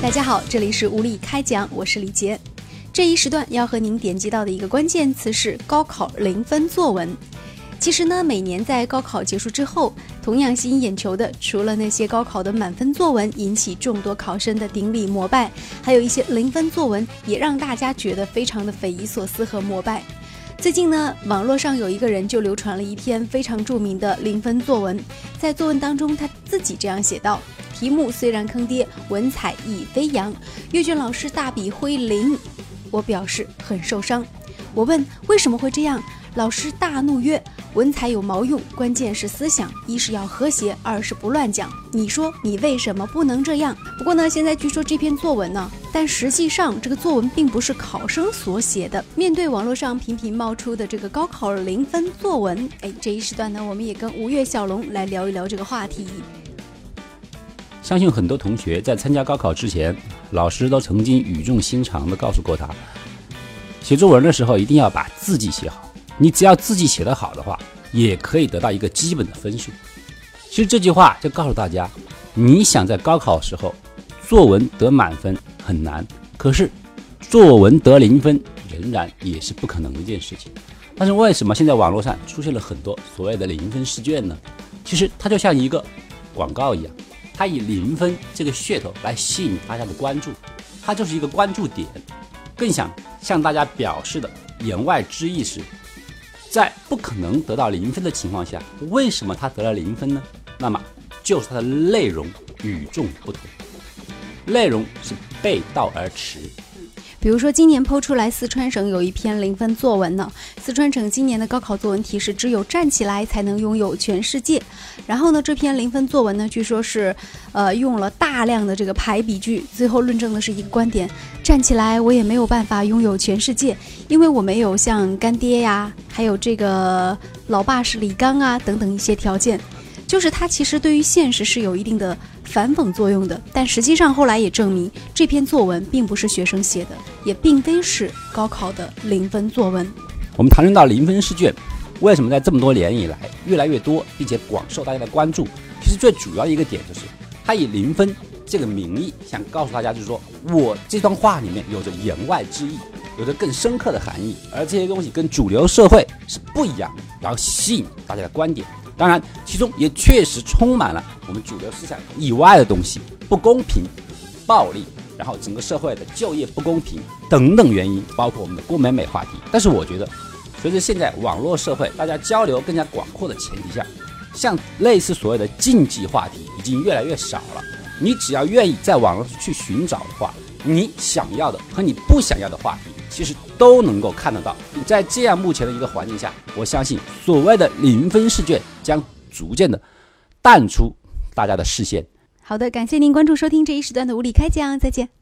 大家好，这里是无理开讲，我是李杰。这一时段要和您点击到的一个关键词是高考零分作文。其实呢，每年在高考结束之后，同样吸引眼球的，除了那些高考的满分作文引起众多考生的顶礼膜拜，还有一些零分作文也让大家觉得非常的匪夷所思和膜拜。最近呢，网络上有一个人就流传了一篇非常著名的零分作文，在作文当中他自己这样写道：题目虽然坑爹，文采亦飞扬，阅卷老师大笔挥零，我表示很受伤。我问为什么会这样，老师大怒曰。文采有毛用？关键是思想，一是要和谐，二是不乱讲。你说你为什么不能这样？不过呢，现在据说这篇作文呢，但实际上这个作文并不是考生所写的。面对网络上频频冒出的这个高考零分作文，哎，这一时段呢，我们也跟吴越小龙来聊一聊这个话题。相信很多同学在参加高考之前，老师都曾经语重心长地告诉过他，写作文的时候一定要把字迹写好。你只要字迹写得好的话，也可以得到一个基本的分数。其实这句话就告诉大家，你想在高考时候作文得满分很难，可是作文得零分仍然也是不可能的一件事情。但是为什么现在网络上出现了很多所谓的零分试卷呢？其实它就像一个广告一样，它以零分这个噱头来吸引大家的关注，它就是一个关注点。更想向大家表示的言外之意是。在不可能得到零分的情况下，为什么他得了零分呢？那么就是它的内容与众不同，内容是背道而驰。比如说，今年抛出来四川省有一篇零分作文呢。四川省今年的高考作文题是“只有站起来才能拥有全世界”。然后呢，这篇零分作文呢，据说是，呃，用了大量的这个排比句，最后论证的是一个观点：站起来我也没有办法拥有全世界，因为我没有像干爹呀，还有这个老爸是李刚啊等等一些条件。就是它其实对于现实是有一定的反讽作用的，但实际上后来也证明这篇作文并不是学生写的，也并非是高考的零分作文。我们谈论到零分试卷，为什么在这么多年以来越来越多，并且广受大家的关注？其实最主要一个点就是，它以零分这个名义想告诉大家，就是说我这段话里面有着言外之意，有着更深刻的含义，而这些东西跟主流社会是不一样，然后吸引大家的观点。当然，其中也确实充满了我们主流思想以外的东西，不公平、暴力，然后整个社会的就业不公平等等原因，包括我们的郭美美话题。但是我觉得，随着现在网络社会大家交流更加广阔的前提下，像类似所谓的禁忌话题已经越来越少了。你只要愿意在网络上去寻找的话，你想要的和你不想要的话题。其实都能够看得到，在这样目前的一个环境下，我相信所谓的零分试卷将逐渐的淡出大家的视线。好的，感谢您关注收听这一时段的无理开讲，再见。